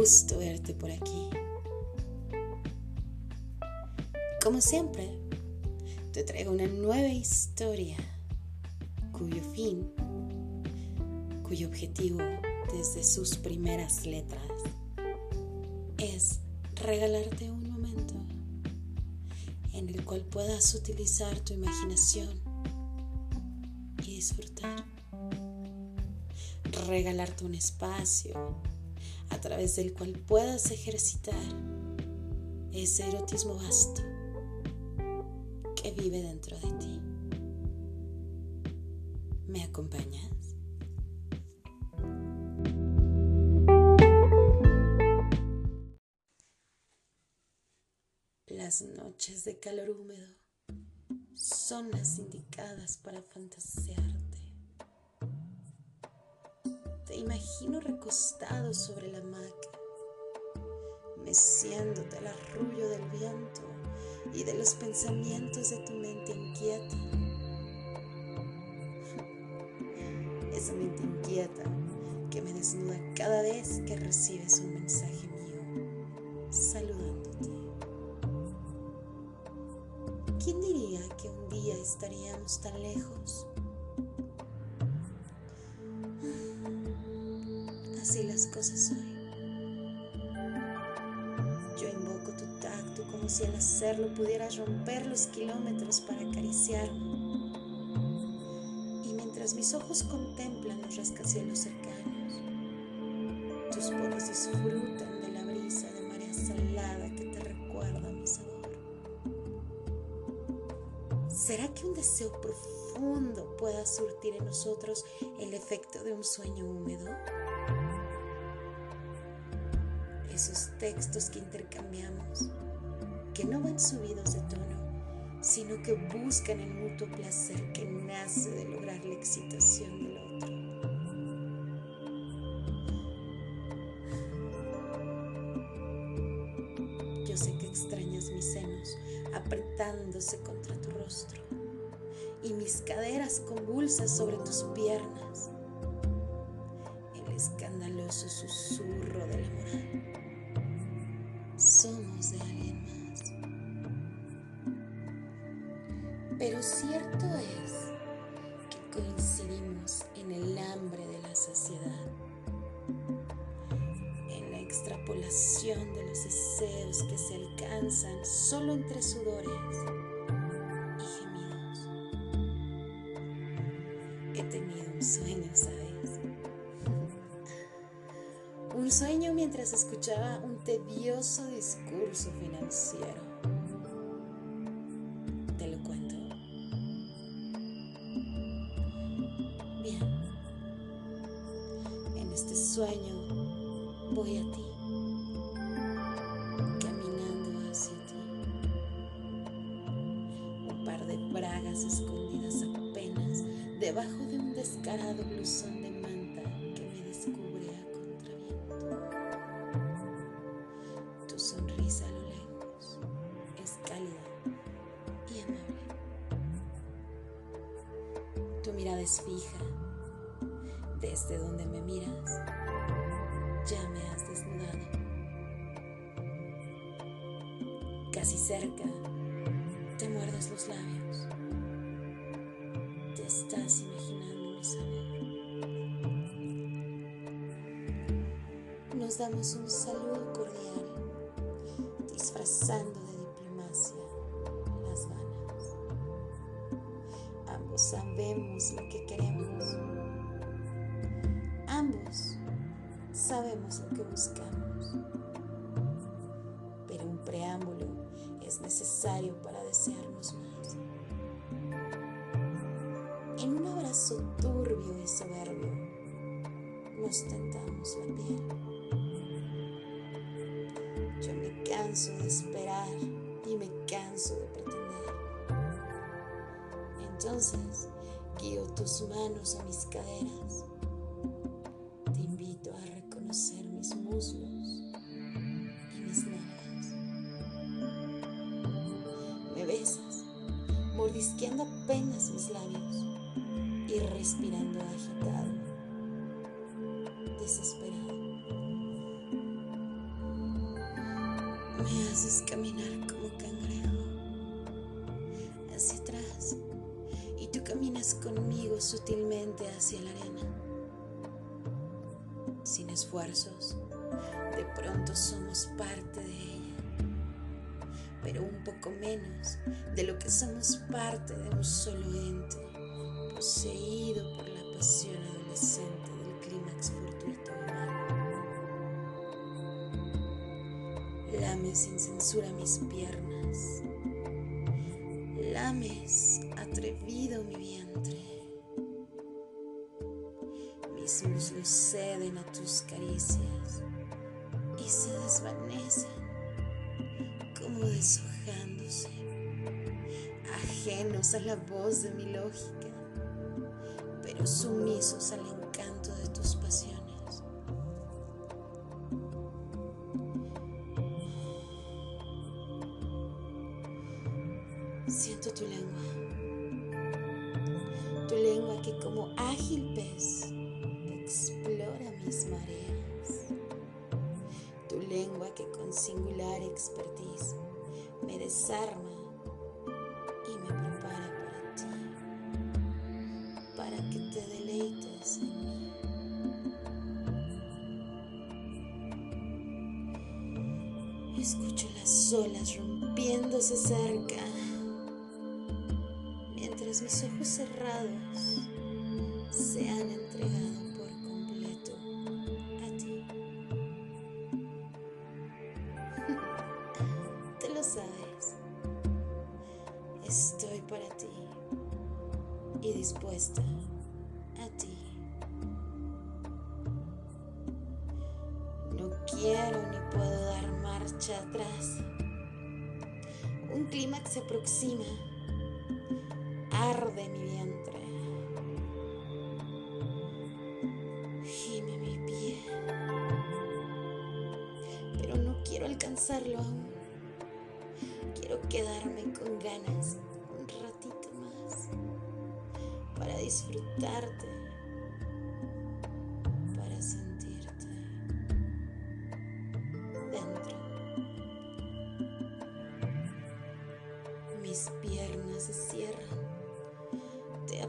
gusto verte por aquí. Como siempre, te traigo una nueva historia cuyo fin, cuyo objetivo desde sus primeras letras es regalarte un momento en el cual puedas utilizar tu imaginación y disfrutar. Regalarte un espacio a través del cual puedas ejercitar ese erotismo vasto que vive dentro de ti. ¿Me acompañas? Las noches de calor húmedo son las indicadas para fantasearte. Imagino recostado sobre la hamaca, meciéndote al arrullo del viento y de los pensamientos de tu mente inquieta. Esa mente inquieta que me desnuda cada vez que recibes un mensaje mío saludándote. ¿Quién diría que un día estaríamos tan lejos? Como si al hacerlo pudieras romper los kilómetros para acariciarme. Y mientras mis ojos contemplan los rascacielos cercanos, tus poros disfrutan de la brisa de marea salada que te recuerda mi sabor. ¿Será que un deseo profundo pueda surtir en nosotros el efecto de un sueño húmedo? Esos textos que intercambiamos, que no van subidos de tono, sino que buscan el mutuo placer que nace de lograr la excitación del otro. Yo sé que extrañas mis senos apretándose contra tu rostro y mis caderas convulsas sobre tus piernas. El escandaloso susurro amor. Somos deseos que se alcanzan solo entre sudores y gemidos. He tenido un sueño, ¿sabes? Un sueño mientras escuchaba un tedioso discurso financiero. Te lo cuento. Bien. En este sueño voy a ti. Descarado blusón de manta que me descubre a contraviento. Tu sonrisa a lo lejos es cálida y amable. Tu mirada es fija. Desde donde me miras, ya me has desnudado. Casi cerca, te muerdes los labios. Te estás Nos damos un saludo cordial, disfrazando de diplomacia las ganas. Ambos sabemos lo que queremos. Ambos sabemos lo que buscamos. Pero un preámbulo es necesario para desearnos más. En un abrazo nos tentamos la piel. Yo me canso de esperar y me canso de pretender. Entonces, guío tus manos a mis caderas. Te invito a reconocer mis muslos y mis nalgas. Me besas, mordisqueando apenas mis labios y respirando agitado, desesperado. Me haces caminar como cangrejo hacia atrás y tú caminas conmigo sutilmente hacia la arena. Sin esfuerzos, de pronto somos parte de ella, pero un poco menos de lo que somos parte de un solo ente, poseído por la pasión adolescente clímax fortuito humano. Lame sin censura mis piernas, lames atrevido mi vientre. Mis muslos ceden a tus caricias y se desvanecen como deshojándose, ajenos a la voz de mi lógica, pero sumisos al desarma y me prepara para ti, para que te deleites en mí. Escucho las olas rompiéndose cerca mientras mis ojos cerrados se han entregado marcha atrás. Un clímax se aproxima arde mi vientre. Gime mi pie. Pero no quiero alcanzarlo aún. Quiero quedarme con ganas un ratito más para disfrutarte,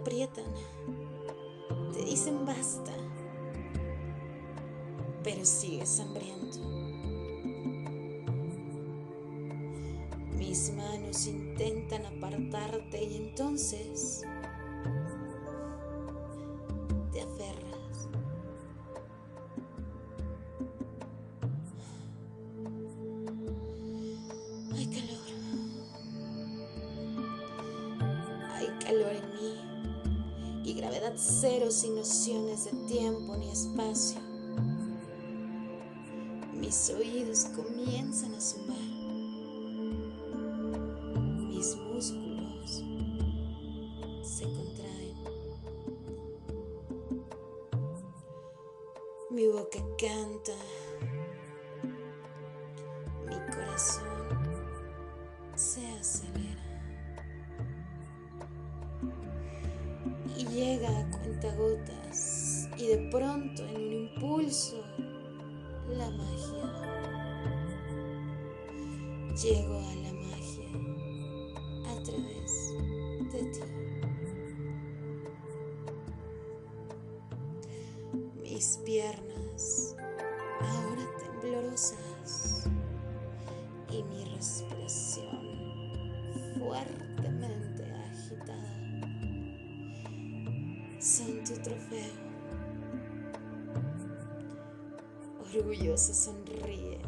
aprietan, te dicen basta, pero sigues hambriento. Mis manos intentan apartarte y entonces cero sin nociones de tiempo ni espacio. Mis oídos comienzan a zumbar. Mis músculos se contraen. Mi boca canta. La magia. Llego a la magia a través de ti. Mis piernas ahora temblorosas y mi respiración fuertemente agitada son tu trofeo. Orgulloso sonríes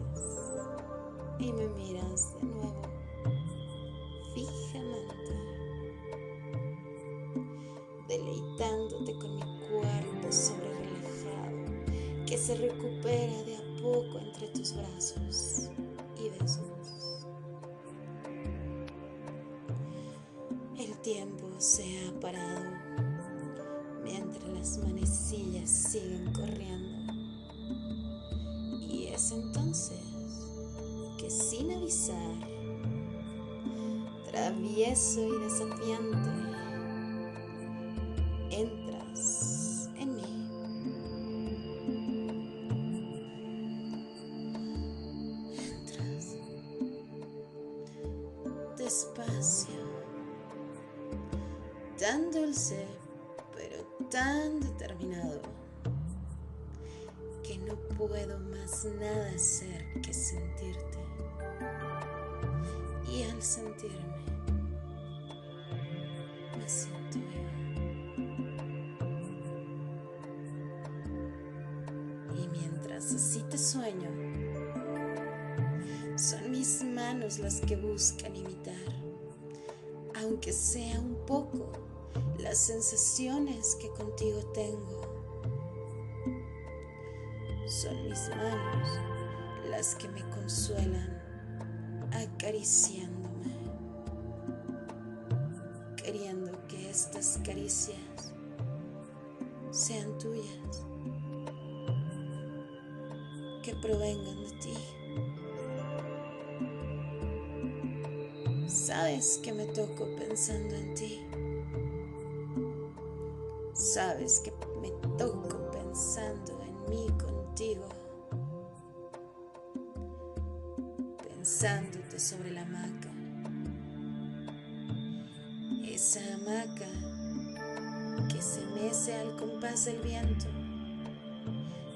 y me miras de nuevo fijamente, deleitándote con mi cuerpo sobre relajado que se recupera de a poco entre tus brazos y besos. El tiempo se ha parado mientras las manecillas siguen corriendo. Entonces que sin avisar, travieso y desafiante, entras en mí. Entras despacio, tan dulce, pero tan determinado, puedo más nada hacer que sentirte. Y al sentirme, me siento viva. Y mientras así te sueño, son mis manos las que buscan imitar, aunque sea un poco, las sensaciones que contigo tengo. Son mis manos las que me consuelan acariciándome, queriendo que estas caricias sean tuyas, que provengan de ti. Sabes que me toco pensando en ti. Sabes que me toco pensando en mí contigo. Pensándote sobre la hamaca. Esa hamaca que se mece al compás del viento.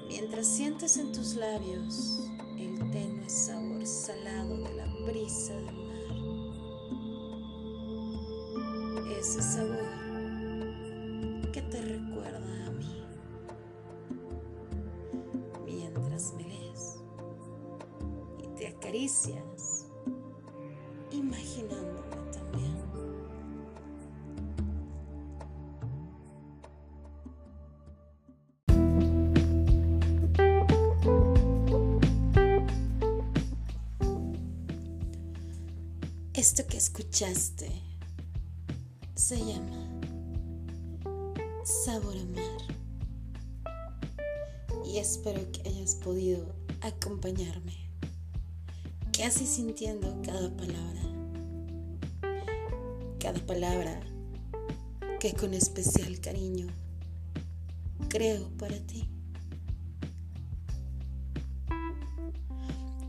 Mientras sientes en tus labios el tenue sabor salado de la brisa del acaricias imaginándome también. Esto que escuchaste se llama Sabor a Mar. Y espero que hayas podido acompañarme, casi sintiendo cada palabra. Cada palabra que con especial cariño creo para ti.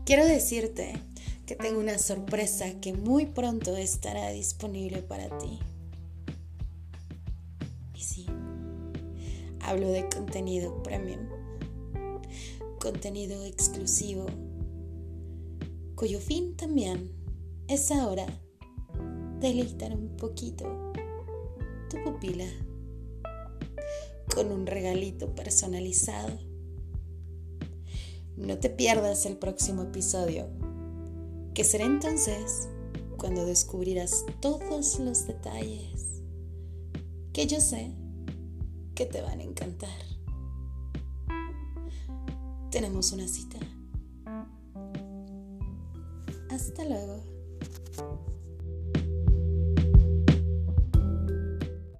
Quiero decirte que tengo una sorpresa que muy pronto estará disponible para ti. Y sí, hablo de contenido premium, contenido exclusivo, cuyo fin también es ahora deleitar un poquito tu pupila con un regalito personalizado. No te pierdas el próximo episodio, que será entonces cuando descubrirás todos los detalles que yo sé que te van a encantar. Tenemos una cita. Hasta luego.